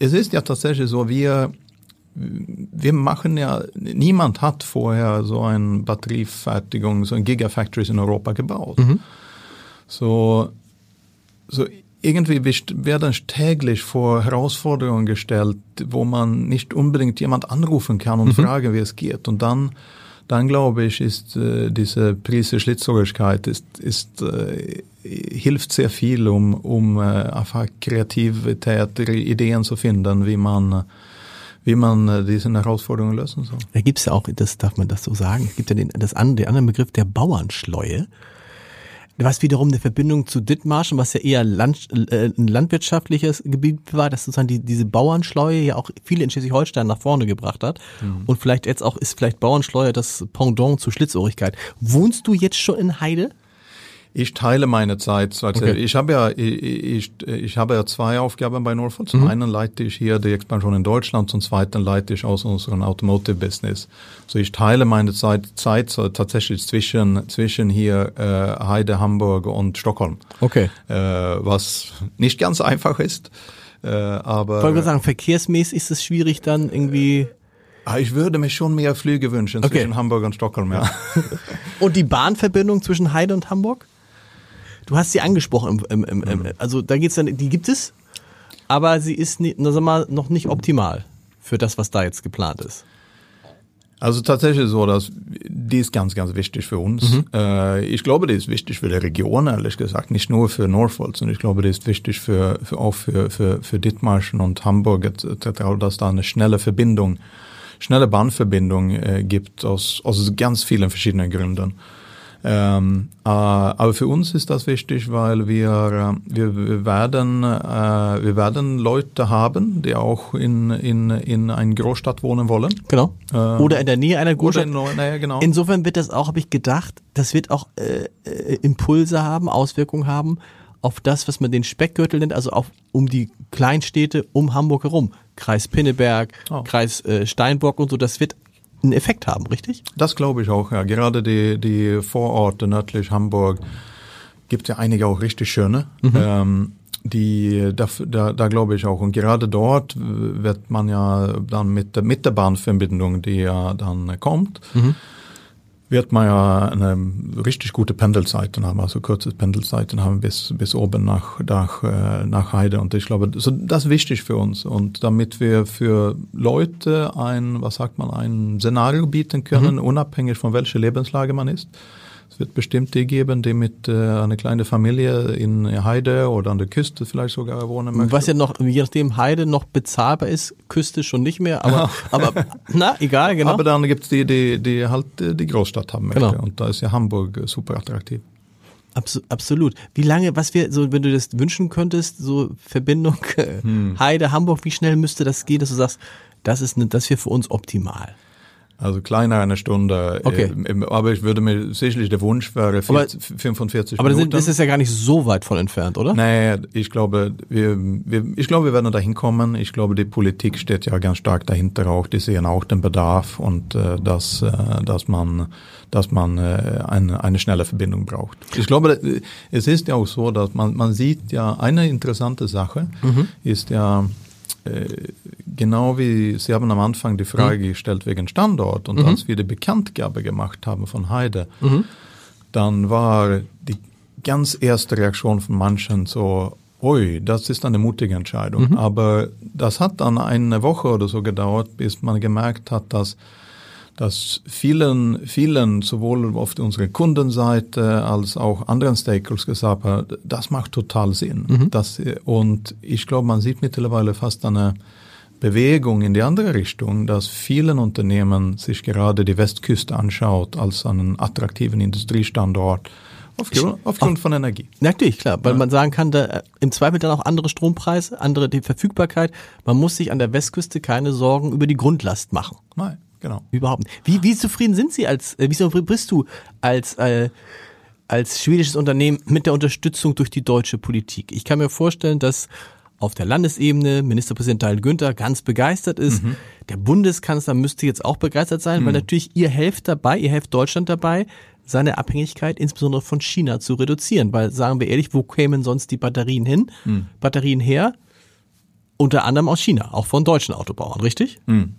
Es ist ja tatsächlich so, wir, wir machen ja, niemand hat vorher so eine Batteriefertigung, so ein Gigafactories in Europa gebaut. Mhm. So, so irgendwie werden täglich vor Herausforderungen gestellt, wo man nicht unbedingt jemand anrufen kann und mhm. fragen, wie es geht. Und dann, dann glaube ich, ist äh, diese Prise Schlitzorigkeit ist, ist äh, hilft sehr viel, um, um äh, einfach Kreativität, Ideen zu finden, wie man wie man äh, diese Herausforderungen lösen soll. Da gibt es ja auch, das darf man das so sagen, es gibt ja den, das, den anderen Begriff der Bauernschleue was wiederum eine Verbindung zu Dithmarschen, was ja eher Land, äh, ein landwirtschaftliches Gebiet war, dass sozusagen die, diese Bauernschleue ja auch viele in Schleswig-Holstein nach vorne gebracht hat. Mhm. Und vielleicht jetzt auch ist vielleicht Bauernschleue das Pendant zu Schlitzohrigkeit. Wohnst du jetzt schon in Heide? Ich teile meine Zeit. Okay. Ich habe ja, ich, ich, ich habe ja zwei Aufgaben bei Norfolk. Zum mhm. einen leite ich hier die Expansion in Deutschland, zum zweiten leite ich aus unserem Automotive Business. So ich teile meine Zeit, Zeit so tatsächlich zwischen, zwischen hier äh, Heide, Hamburg und Stockholm. Okay. Äh, was nicht ganz einfach ist. Äh, aber. Wollte sagen, verkehrsmäßig ist es schwierig dann irgendwie. Ah, ich würde mir schon mehr Flüge wünschen okay. zwischen Hamburg und Stockholm, ja. und die Bahnverbindung zwischen Heide und Hamburg? Du hast sie angesprochen, im, im, im, mhm. also da geht's dann, die gibt es, aber sie ist nie, sag mal, noch nicht optimal für das, was da jetzt geplant ist. Also tatsächlich so, dass die ist ganz, ganz wichtig für uns. Mhm. Äh, ich glaube, die ist wichtig für die Region, ehrlich gesagt, nicht nur für Norfolk, sondern ich glaube, die ist wichtig für, für auch für, für, für Dithmarschen und Hamburg, dass da eine schnelle Verbindung, schnelle Bahnverbindung äh, gibt aus, aus ganz vielen verschiedenen Gründen. Ähm, äh, aber für uns ist das wichtig, weil wir, äh, wir, wir, werden, äh, wir werden Leute haben, die auch in, in, in einer Großstadt wohnen wollen. Genau. Äh, oder in der Nähe einer Großstadt. In, naja, genau. Insofern wird das auch, habe ich gedacht, das wird auch äh, äh, Impulse haben, Auswirkungen haben auf das, was man den Speckgürtel nennt, also auf, um die Kleinstädte um Hamburg herum. Kreis Pinneberg, oh. Kreis äh, Steinbock und so, das wird einen Effekt haben, richtig? Das glaube ich auch, ja. Gerade die, die Vororte nördlich Hamburg gibt ja einige auch richtig schöne. Mhm. Ähm, die, da, da, da glaube ich auch. Und gerade dort wird man ja dann mit der, mit der Bahnverbindung, die ja dann kommt, mhm wird man ja eine richtig gute Pendelzeiten haben, also kurze Pendelzeiten haben bis, bis oben nach, nach, äh, nach Heide. Und ich glaube, so, das ist wichtig für uns. Und damit wir für Leute ein, was sagt man, ein Szenario bieten können, mhm. unabhängig von welcher Lebenslage man ist, wird bestimmt die geben, die mit äh, einer kleinen Familie in Heide oder an der Küste vielleicht sogar wohnen möchten. Was ja noch, je nachdem Heide noch bezahlbar ist, Küste schon nicht mehr, aber, aber na, egal, genau. Aber dann gibt's die, die, die halt die Großstadt haben möchte. Genau. Und da ist ja Hamburg super attraktiv. absolut. Wie lange, was wir, so, wenn du das wünschen könntest, so Verbindung hm. Heide, Hamburg, wie schnell müsste das gehen, dass du sagst, das ist, ne, das wäre für uns optimal? Also kleiner eine Stunde. Okay. Äh, aber ich würde mir sicherlich der Wunsch wäre 40, aber, 45 aber Minuten. Aber das ist ja gar nicht so weit von entfernt, oder? Nee, ich glaube, wir, wir, ich glaube, wir werden da hinkommen. Ich glaube, die Politik steht ja ganz stark dahinter auch. Die sehen auch den Bedarf und äh, dass, äh, dass man, dass man äh, eine, eine schnelle Verbindung braucht. Ich glaube, es ist ja auch so, dass man, man sieht ja eine interessante Sache mhm. ist ja äh, genau wie Sie haben am Anfang die Frage mhm. gestellt wegen Standort und mhm. als wir die Bekanntgabe gemacht haben von Heide, mhm. dann war die, ganz erste Reaktion von manchen so, ui, das ist eine mutige Entscheidung. Mhm. Aber das hat dann eine Woche oder so gedauert, bis man gemerkt hat, dass dass vielen, vielen sowohl auf unserer Kundenseite als auch anderen Stakeholders gesagt haben, das macht total Sinn. Mhm. Das, und ich glaube, man sieht mittlerweile fast eine Bewegung in die andere Richtung, dass vielen Unternehmen sich gerade die Westküste anschaut als einen attraktiven Industriestandort Aufgrund, aufgrund von Energie. Natürlich, klar, weil ja. man sagen kann, da äh, im Zweifel dann auch andere Strompreise, andere die Verfügbarkeit. Man muss sich an der Westküste keine Sorgen über die Grundlast machen. Nein, genau. Überhaupt nicht. Wie, wie zufrieden sind Sie als, äh, wie zufrieden bist du als, äh, als schwedisches Unternehmen mit der Unterstützung durch die deutsche Politik? Ich kann mir vorstellen, dass auf der Landesebene Ministerpräsident Daniel Günther ganz begeistert ist. Mhm. Der Bundeskanzler müsste jetzt auch begeistert sein, mhm. weil natürlich ihr helft dabei, ihr helft Deutschland dabei, seine Abhängigkeit insbesondere von China zu reduzieren. Weil, sagen wir ehrlich, wo kämen sonst die Batterien hin? Hm. Batterien her? Unter anderem aus China, auch von deutschen Autobauern, richtig? Hm.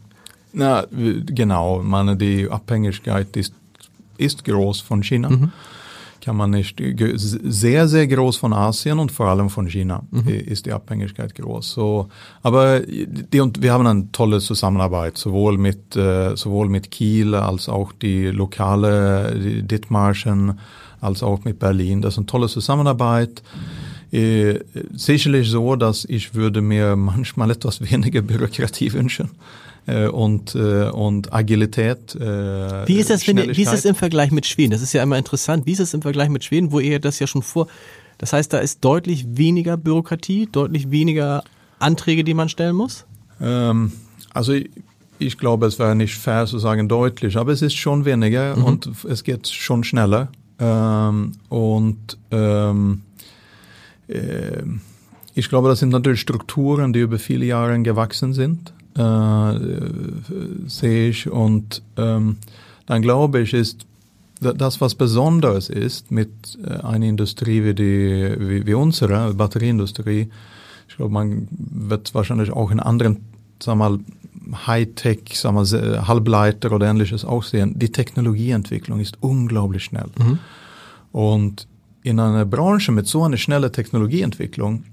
Na, genau. meine, die Abhängigkeit ist, ist groß von China. Kann man nicht, sehr, sehr groß von Asien und vor allem von China mhm. ist die Abhängigkeit groß. So, aber die, und wir haben eine tolle Zusammenarbeit, sowohl mit, äh, sowohl mit Kiel als auch die lokale die Dithmarschen, als auch mit Berlin. Das ist eine tolle Zusammenarbeit. Äh, sicherlich so, dass ich würde mir manchmal etwas weniger Bürokratie wünschen äh, und, äh, und Agilität. Äh, wie, ist das, wenn, wie ist es im Vergleich mit Schweden? Das ist ja immer interessant. Wie ist es im Vergleich mit Schweden, wo ihr das ja schon vor. Das heißt, da ist deutlich weniger Bürokratie, deutlich weniger Anträge, die man stellen muss? Ähm, also ich, ich glaube, es wäre nicht fair zu sagen deutlich, aber es ist schon weniger mhm. und es geht schon schneller. Ähm, und ähm, äh, ich glaube, das sind natürlich Strukturen, die über viele Jahre gewachsen sind äh, sehe ich. Und ähm, dann glaube ich, ist das, was besonders ist mit äh, einer Industrie wie, die, wie, wie unsere Batterieindustrie, ich glaube, man wird wahrscheinlich auch in anderen, sagen wir mal, Hightech, sagen wir, Halbleiter oder ähnliches auch sehen. Die Technologieentwicklung ist unglaublich schnell. Mhm. Und in einer Branche mit so einer schnellen Technologieentwicklung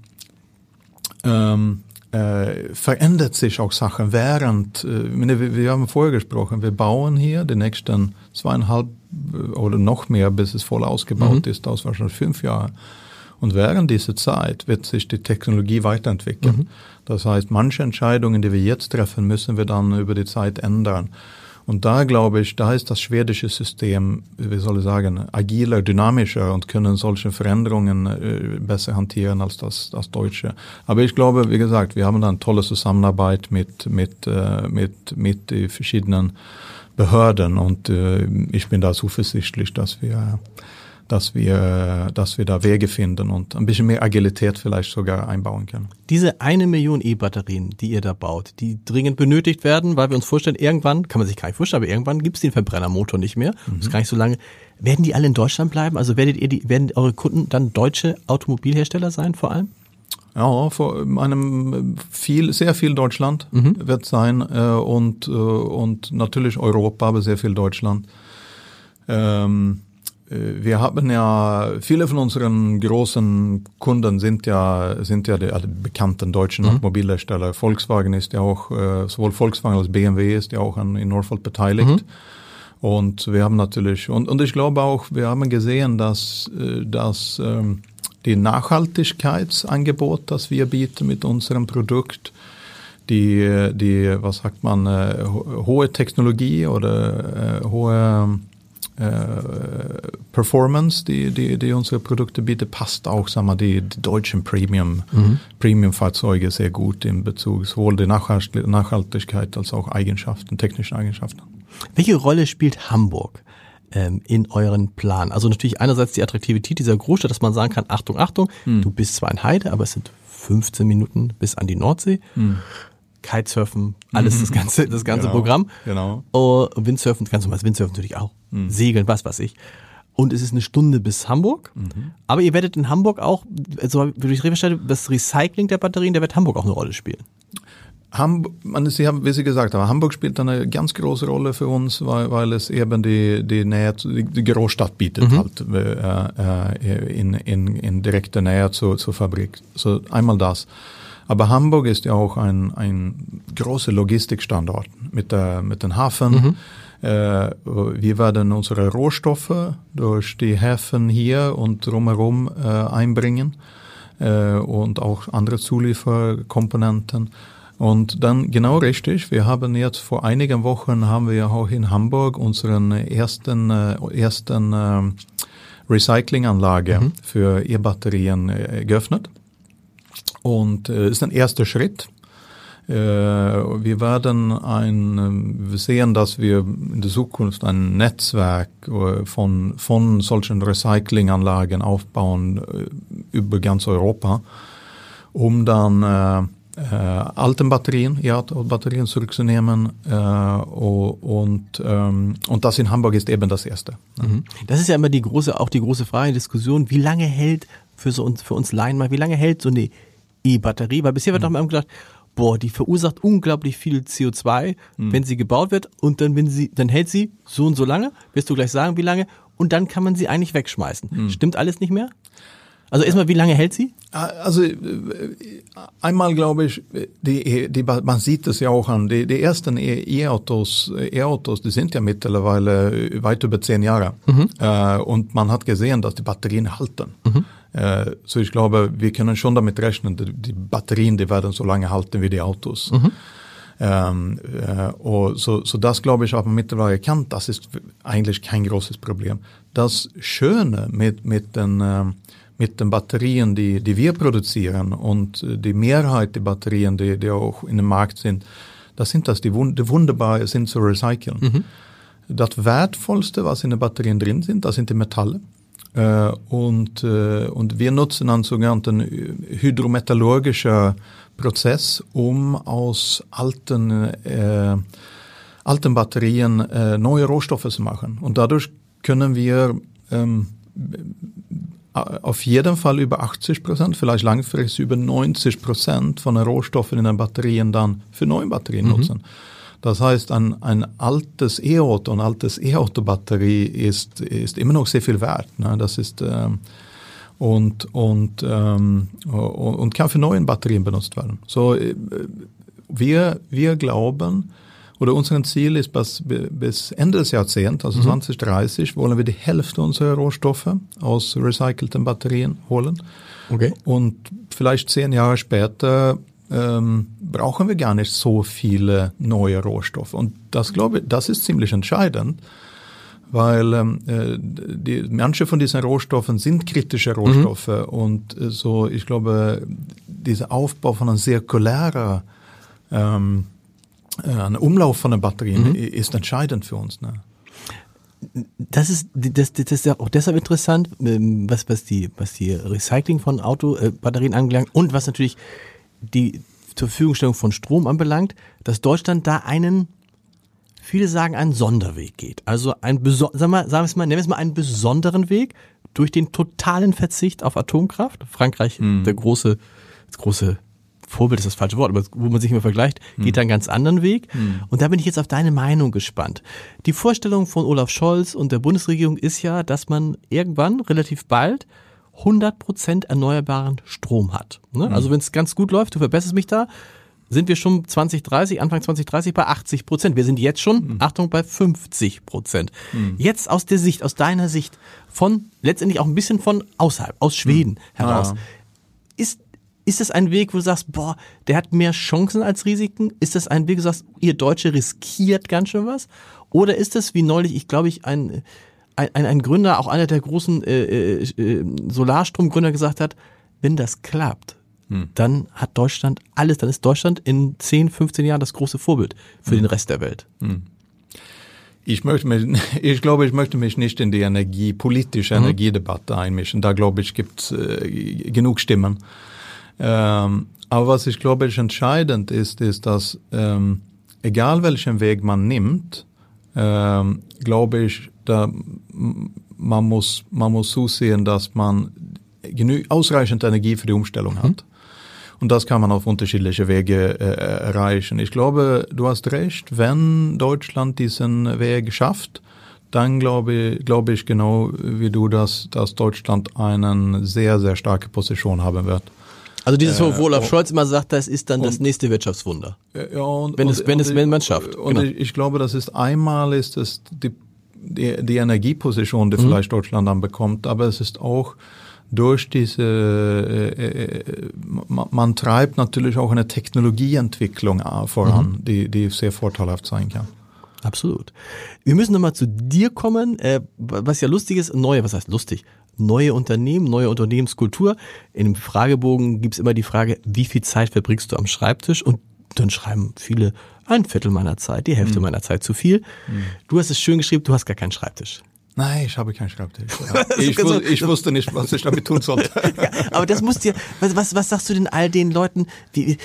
ähm, äh, verändert sich auch Sachen während, äh, wir, wir haben vorher gesprochen, wir bauen hier die nächsten zweieinhalb äh, oder noch mehr, bis es voll ausgebaut mhm. ist, aus wahrscheinlich fünf Jahren. Und während dieser Zeit wird sich die Technologie weiterentwickeln. Mhm. Das heißt, manche Entscheidungen, die wir jetzt treffen, müssen wir dann über die Zeit ändern. Und da glaube ich, da ist das schwedische System, wie soll ich sagen, agiler, dynamischer und können solche Veränderungen äh, besser hantieren als das, das deutsche. Aber ich glaube, wie gesagt, wir haben da eine tolle Zusammenarbeit mit, mit, äh, mit, mit den verschiedenen Behörden und äh, ich bin da zuversichtlich, dass wir dass wir, dass wir da Wege finden und ein bisschen mehr Agilität vielleicht sogar einbauen können. Diese eine Million E-Batterien, die ihr da baut, die dringend benötigt werden, weil wir uns vorstellen, irgendwann, kann man sich gar nicht vorstellen, aber irgendwann gibt es den Verbrennermotor nicht mehr. Mhm. Das ist gar nicht so lange. Werden die alle in Deutschland bleiben? Also werdet ihr die, werden eure Kunden dann deutsche Automobilhersteller sein vor allem? Ja, vor einem viel, sehr viel Deutschland mhm. wird sein äh, und, äh, und natürlich Europa, aber sehr viel Deutschland. Ähm, äh, wir haben ja, viele von unseren großen Kunden sind ja, sind ja die, die bekannten deutschen mhm. Automobilhersteller. Volkswagen ist ja auch, äh, sowohl Volkswagen als BMW ist ja auch an, in Norfolk beteiligt. Mhm. Und wir haben natürlich, und, und ich glaube auch, wir haben gesehen, dass, äh, dass ähm, die Nachhaltigkeitsangebot, das wir bieten mit unserem Produkt, die, die was sagt man, äh, hohe Technologie oder äh, hohe äh, Performance, die, die, die unsere Produkte bieten, passt auch sagen wir, die, die deutschen Premium, mhm. Premium-Fahrzeuge sehr gut in Bezug sowohl die Nachhaltigkeit als auch Eigenschaften, technischen Eigenschaften. Welche Rolle spielt Hamburg? ähm, in euren Plan? Also natürlich einerseits die Attraktivität dieser Großstadt, dass man sagen kann, Achtung, Achtung, hm. du bist zwar in Heide, aber es sind 15 Minuten bis an die Nordsee. Hm. Kitesurfen, alles das ganze, das ganze genau, Programm. Genau. Oh, Windsurfen, ganz normal, Windsurfen natürlich auch. Mhm. Segeln, was weiß ich. Und es ist eine Stunde bis Hamburg. Mhm. Aber ihr werdet in Hamburg auch, also wie ich verstehe, das Recycling der Batterien, der wird Hamburg auch eine Rolle spielen. Hamburg, Sie haben, wie Sie gesagt haben, Hamburg spielt eine ganz große Rolle für uns, weil, weil es eben die, die Nähe, die, Großstadt bietet mhm. halt äh, äh, in, in, in direkter Nähe zur, zur Fabrik. So einmal das. Aber Hamburg ist ja auch ein, ein großer Logistikstandort mit, der, mit den Hafen. Mhm. Äh, wir werden unsere Rohstoffe durch die Häfen hier und drumherum äh, einbringen äh, und auch andere Zulieferkomponenten. Und dann genau richtig, wir haben jetzt vor einigen Wochen haben wir auch in Hamburg unseren ersten, ersten Recyclinganlage mhm. für E-Batterien geöffnet. Und äh, ist ein erster Schritt. Äh, wir werden ein, wir sehen, dass wir in der Zukunft ein Netzwerk äh, von, von solchen Recyclinganlagen aufbauen äh, über ganz Europa, um dann äh, alten Batterien, E-Batterien zurückzunehmen äh, und, ähm, und das in Hamburg ist eben das erste. Mhm. Das ist ja immer die große, auch die große Frage, Diskussion, wie lange hält für so uns, für uns Laien mal, wie lange hält so eine E-Batterie? Weil bisher wird mhm. doch immer gedacht, boah, die verursacht unglaublich viel CO2, mhm. wenn sie gebaut wird und dann, wenn sie, dann hält sie so und so lange, wirst du gleich sagen, wie lange, und dann kann man sie eigentlich wegschmeißen. Mhm. Stimmt alles nicht mehr? Also erstmal, wie lange hält sie? Also äh, einmal glaube ich, die, die, man sieht es ja auch an, die, die ersten E-Autos, E-Autos, die sind ja mittlerweile weit über zehn Jahre. Mhm. Äh, und man hat gesehen, dass die Batterien halten. Mhm. Äh, so ich glaube, wir können schon damit rechnen, die, Batterien, die werden so lange halten wie die Autos. Mhm. Ähm, äh, och så, så das glaube ich, man mittlerweile erkannt, das ist eigentlich kein großes Problem. Das Schöne mit, mit den äh, mit den Batterien, die, die wir produzieren und die Mehrheit der Batterien, die, die auch in dem Markt sind, das sind das, die, die wunderbar sind zu recyceln. Mhm. Das Wertvollste, was in den Batterien drin sind, das sind die Metalle. Äh, und, äh, und wir nutzen einen sogenannten hydrometallurgischen Prozess, um aus alten, äh, alten Batterien äh, neue Rohstoffe zu machen. Und dadurch können wir ähm, auf jeden Fall über 80 Prozent, vielleicht langfristig über 90 Prozent von den Rohstoffen in den Batterien dann für neue Batterien mhm. nutzen. Das heißt, ein, ein altes E-Auto, ein altes E-Auto-Batterie ist, ist immer noch sehr viel wert. Ne? Das ist ähm, und, und, ähm, und kann für neue Batterien benutzt werden. So, äh, wir, wir glauben, oder unser Ziel ist bis, bis Ende des Jahrzehnts, also mhm. 2030, wollen wir die Hälfte unserer Rohstoffe aus recycelten Batterien holen. Okay. Und vielleicht zehn Jahre später ähm, brauchen wir gar nicht so viele neue Rohstoffe. Und das glaube ich, das ist ziemlich entscheidend, weil ähm, äh, die, manche von diesen Rohstoffen sind kritische mhm. Rohstoffe mhm. und äh, so, ich glaube, dieser Aufbau von einer zirkulären ähm, äh, ein Umlauf von den Batterien mhm. ist entscheidend für uns. Ne? Das ist, das, das ist ja auch deshalb interessant, ähm, was, was die, was die Recycling von Autobatterien äh, angelangt und was natürlich die zur Verfügungstellung von Strom anbelangt, dass Deutschland da einen, viele sagen, einen Sonderweg geht. Also ein, sagen wir, sagen wir es mal, nennen wir es mal einen besonderen Weg durch den totalen Verzicht auf Atomkraft. Frankreich, mhm. der große, das große Vorbild ist das falsche Wort, aber wo man sich immer vergleicht, hm. geht da einen ganz anderen Weg. Hm. Und da bin ich jetzt auf deine Meinung gespannt. Die Vorstellung von Olaf Scholz und der Bundesregierung ist ja, dass man irgendwann relativ bald 100 Prozent erneuerbaren Strom hat. Ne? Hm. Also wenn es ganz gut läuft, du verbesserst mich da, sind wir schon 2030, Anfang 2030 bei 80 Prozent. Wir sind jetzt schon, hm. Achtung, bei 50 Prozent. Hm. Jetzt aus der Sicht, aus deiner Sicht von, letztendlich auch ein bisschen von außerhalb, aus Schweden hm. heraus. Ja. Ist ist das ein Weg, wo du sagst, boah, der hat mehr Chancen als Risiken? Ist das ein Weg, wo du sagst, ihr Deutsche riskiert ganz schön was? Oder ist das, wie neulich, ich glaube ich, ein, ein, ein Gründer, auch einer der großen äh, äh, äh, Solarstromgründer gesagt hat, wenn das klappt, hm. dann hat Deutschland alles, dann ist Deutschland in 10, 15 Jahren das große Vorbild für hm. den Rest der Welt. Hm. Ich möchte mich, ich glaube, ich möchte mich nicht in die Energie, politische mhm. Energiedebatte einmischen. Da glaube ich, gibt es äh, genug Stimmen. Ähm, aber was ich glaube ich entscheidend ist, ist, dass ähm, egal welchen Weg man nimmt, ähm, glaube ich, da man muss, man muss zusehen, dass man ausreichend Energie für die Umstellung hat. Mhm. Und das kann man auf unterschiedliche Wege äh, erreichen. Ich glaube, du hast recht, wenn Deutschland diesen Weg schafft, dann glaube, glaube ich genau wie du, dass, dass Deutschland eine sehr, sehr starke Position haben wird. Also dieses, wo Olaf Scholz immer sagt, das ist dann das nächste Wirtschaftswunder. Ja, und, wenn es, wenn es, wenn man es schafft. Und genau. ich, ich, glaube, das ist einmal ist es die, die, die Energieposition, die mhm. vielleicht Deutschland dann bekommt, aber es ist auch durch diese, äh, äh, man, man, treibt natürlich auch eine Technologieentwicklung voran, mhm. die, die sehr vorteilhaft sein kann. Absolut. Wir müssen nochmal zu dir kommen, äh, was ja lustig ist, neue, was heißt lustig? Neue Unternehmen, neue Unternehmenskultur. In dem Fragebogen gibt's immer die Frage, wie viel Zeit verbringst du am Schreibtisch? Und dann schreiben viele ein Viertel meiner Zeit, die Hälfte mhm. meiner Zeit zu viel. Mhm. Du hast es schön geschrieben, du hast gar keinen Schreibtisch. Nein, ich habe keinen Schreibtisch. Ja. Ich, wus ich, wusste nicht, was ich damit tun sollte. ja, aber das muss dir, was, was, was sagst du denn all den Leuten, die,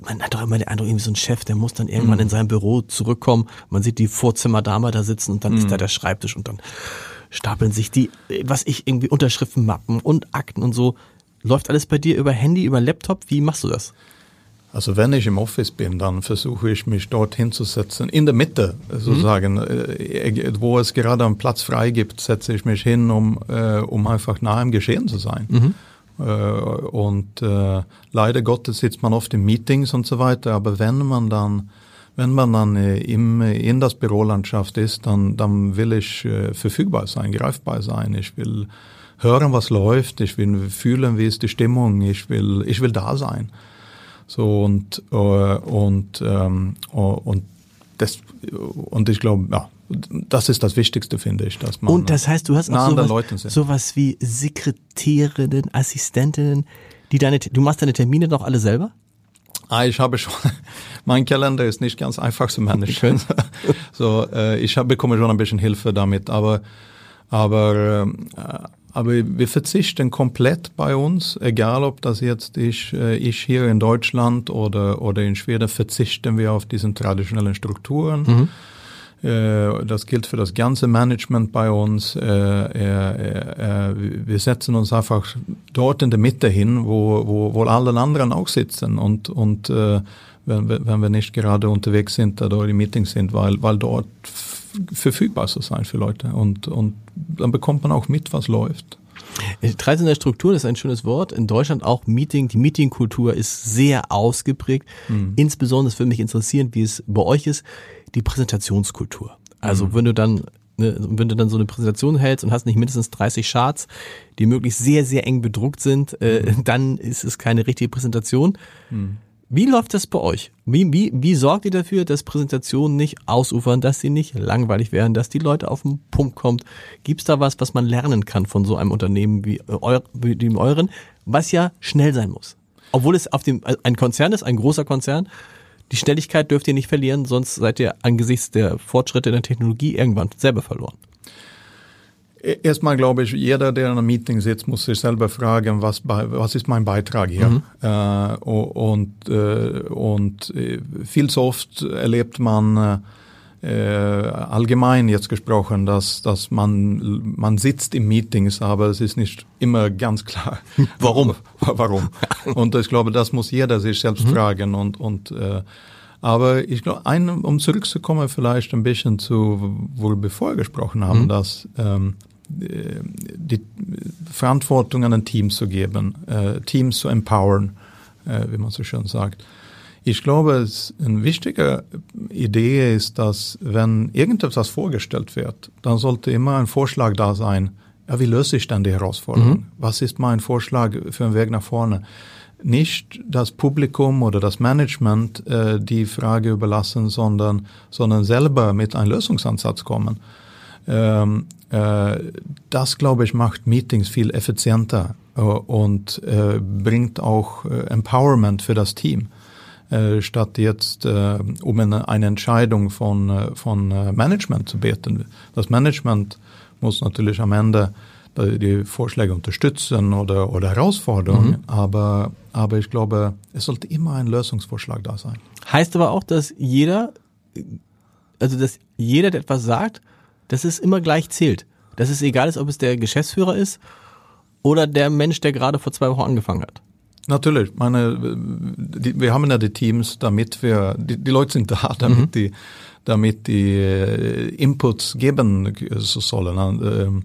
man hat doch immer den Eindruck, irgendwie so ein Chef, der muss dann irgendwann mm. in sein Büro zurückkommen. Man sieht die Vorzimmerdame da sitzen und dann mm. ist da mhm. der Schreibtisch und dann stapeln sich die, was ich irgendwie Unterschriftenmappen und Akten und so. Läuft alles bei dir über Handy, über Laptop? Wie machst du das? Also wenn ich im Office bin, dann versuche ich mich dort hinzusetzen, in der Mitte sozusagen, mhm. wo es gerade einen Platz frei gibt, setze ich mich hin, um, äh, um einfach nah im Geschehen zu sein. Mhm. Äh, und äh, leider Gottes sitzt man oft in Meetings und so weiter, aber wenn man dann wenn man dann äh, im, in das Bürolandschaft ist, dann, dann will ich äh, verfügbar sein, greifbar sein. Ich will hören, was läuft. Ich will fühlen, wie ist die Stimmung. Ich will, ich will da sein. So und äh, und ähm, und das und ich glaube, ja, das ist das Wichtigste, finde ich, dass man. Und das heißt, du hast auch sowas, sowas wie Sekretärinnen, Assistentinnen, die deine, du machst deine Termine doch alle selber? Ah, ich habe schon, mein Kalender ist nicht ganz einfach zu managen. so, äh, ich hab, bekomme schon ein bisschen Hilfe damit, aber, aber äh, aber wir verzichten komplett bei uns, egal ob das jetzt ich, äh, ich hier in Deutschland oder, oder in Schweden, verzichten wir auf diesen traditionellen Strukturen. Mhm. Äh, das gilt für das ganze Management bei uns. Äh, wir setzen uns einfach dort in der Mitte hin, wo, wo, wo alle anderen auch sitzen und, und wenn, wir, wenn wir nicht gerade unterwegs sind oder in Meetings sind, weil, weil dort verfügbar zu sein für Leute und, und dann bekommt man auch mit, was läuft. Traditionelle Struktur ist ein schönes Wort. In Deutschland auch Meeting. Die Meetingkultur ist sehr ausgeprägt. Mhm. Insbesondere, das würde mich interessieren, wie es bei euch ist, die Präsentationskultur. Also mhm. wenn du dann ne, wenn du dann so eine Präsentation hältst und hast nicht mindestens 30 Charts, die möglichst sehr, sehr eng bedruckt sind, äh, mhm. dann ist es keine richtige Präsentation. Mhm. Wie läuft das bei euch? Wie, wie, wie sorgt ihr dafür, dass Präsentationen nicht ausufern, dass sie nicht langweilig werden, dass die Leute auf den Punkt kommt? Gibt es da was, was man lernen kann von so einem Unternehmen wie, eu, wie dem euren, was ja schnell sein muss? Obwohl es auf dem, ein Konzern ist, ein großer Konzern, die Schnelligkeit dürft ihr nicht verlieren, sonst seid ihr angesichts der Fortschritte in der Technologie irgendwann selber verloren. Erstmal glaube ich, jeder, der in einem Meeting sitzt, muss sich selber fragen, was, was ist mein Beitrag hier? Mhm. Äh, und, äh, und äh, viel zu oft erlebt man äh, allgemein jetzt gesprochen, dass, dass man, man sitzt in Meetings, aber es ist nicht immer ganz klar. Warum? Warum? Und ich glaube, das muss jeder sich selbst mhm. fragen und, und äh, aber ich glaube, um zurückzukommen vielleicht ein bisschen zu, wo wir bevor gesprochen haben, mhm. dass ähm, die Verantwortung an ein Team zu geben, äh, Teams zu empowern, äh, wie man so schön sagt. Ich glaube, es eine wichtige Idee ist, dass wenn irgendetwas vorgestellt wird, dann sollte immer ein Vorschlag da sein. Ja, wie löse ich dann die Herausforderung? Mhm. Was ist mein Vorschlag für einen Weg nach vorne? Nicht das Publikum oder das Management äh, die Frage überlassen, sondern, sondern selber mit einem Lösungsansatz kommen. Ähm, äh, das, glaube ich, macht Meetings viel effizienter äh, und äh, bringt auch äh, Empowerment für das Team. Äh, statt jetzt äh, um eine, eine Entscheidung von, von Management zu beten. Das Management muss natürlich am Ende die Vorschläge unterstützen oder, oder Herausforderungen, mhm. aber, aber ich glaube, es sollte immer ein Lösungsvorschlag da sein. Heißt aber auch, dass jeder, also dass jeder, der etwas sagt, dass es immer gleich zählt. Dass es egal ist, ob es der Geschäftsführer ist oder der Mensch, der gerade vor zwei Wochen angefangen hat. Natürlich, meine, die, wir haben ja die Teams, damit wir, die, die Leute sind da, damit mhm. die, damit die äh, Inputs geben sollen.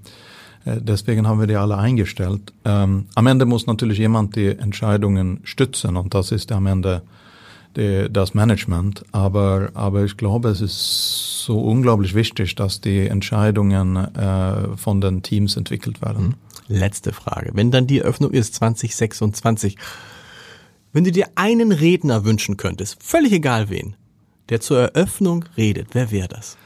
Äh, deswegen haben wir die alle eingestellt. Ähm, am Ende muss natürlich jemand die Entscheidungen stützen und das ist am Ende die, das Management. Aber, aber ich glaube, es ist so unglaublich wichtig, dass die Entscheidungen äh, von den Teams entwickelt werden. Mhm. Letzte Frage. Wenn dann die Eröffnung ist 2026, wenn du dir einen Redner wünschen könntest, völlig egal wen, der zur Eröffnung redet, wer wäre das?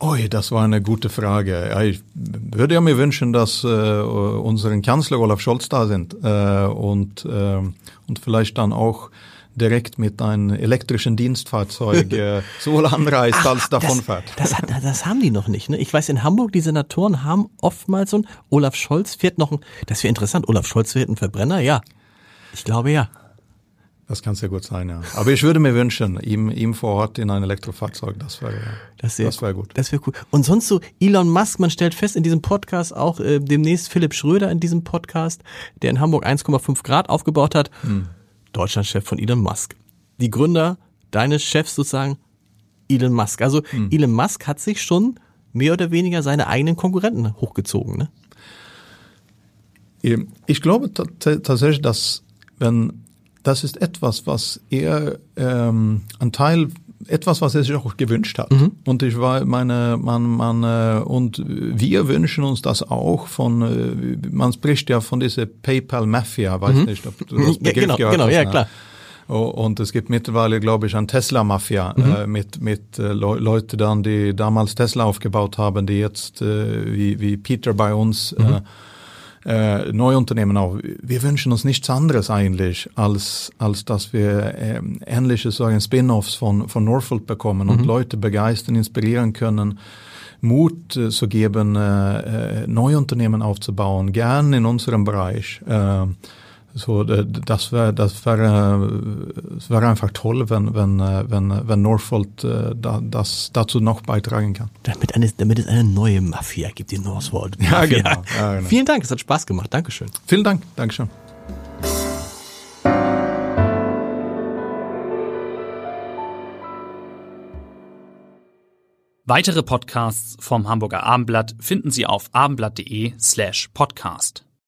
Oi, das war eine gute Frage. Ich würde ja mir wünschen, dass äh, unseren Kanzler Olaf Scholz da sind äh, und, äh, und vielleicht dann auch direkt mit einem elektrischen Dienstfahrzeug äh, sowohl anreist Ach, als davonfährt. Das, das, das, haben die noch nicht. Ne? Ich weiß, in Hamburg, die Senatoren haben oftmals so ein, Olaf Scholz fährt noch ein, das wäre interessant, Olaf Scholz fährt einen Verbrenner, ja. Ich glaube ja. Das kann sehr gut sein, ja. Aber ich würde mir wünschen, ihm, ihm vor Ort in ein Elektrofahrzeug, das wäre das das wär gut. Das wäre cool. Und sonst so Elon Musk, man stellt fest in diesem Podcast auch äh, demnächst Philipp Schröder in diesem Podcast, der in Hamburg 1,5 Grad aufgebaut hat. Hm. Deutschlandchef von Elon Musk. Die Gründer deines Chefs sozusagen Elon Musk. Also hm. Elon Musk hat sich schon mehr oder weniger seine eigenen Konkurrenten hochgezogen. Ne? Ich glaube tatsächlich, dass wenn das ist etwas, was er ähm, ein Teil etwas, was er sich auch gewünscht hat. Mhm. Und ich war meine, man, man, äh, und wir wünschen uns das auch von, äh, man spricht ja von dieser PayPal Mafia, weiß mhm. nicht, ob du das Begriff ja, genau, gehört genau, hast, ja, ne? klar. Und es gibt mittlerweile, glaube ich, ein Tesla-Mafia mhm. äh, mit, mit äh, Le Leute dann, die damals Tesla aufgebaut haben, die jetzt äh, wie, wie Peter bei uns äh, mhm äh, Neuunternehmen auch. Wir wünschen uns nichts anderes eigentlich, als, als dass wir äh, ähnliche sagen, Spin-offs von, von Norfolk bekommen und mhm. Leute begeistern, inspirieren können. Mut äh, zu geben, äh, äh Neuunternehmen aufzubauen, gern in unserem Bereich. Äh, so, das wäre das wär, das wär einfach toll, wenn, wenn, wenn, wenn Norfolk äh, das dazu noch beitragen kann. Damit, eine, damit es eine neue Mafia gibt, die Northwold. Ja genau. ja, genau. Vielen Dank, es hat Spaß gemacht. Dankeschön. Vielen Dank. Dankeschön. Weitere Podcasts vom Hamburger Abendblatt finden Sie auf abendblatt.de slash podcast.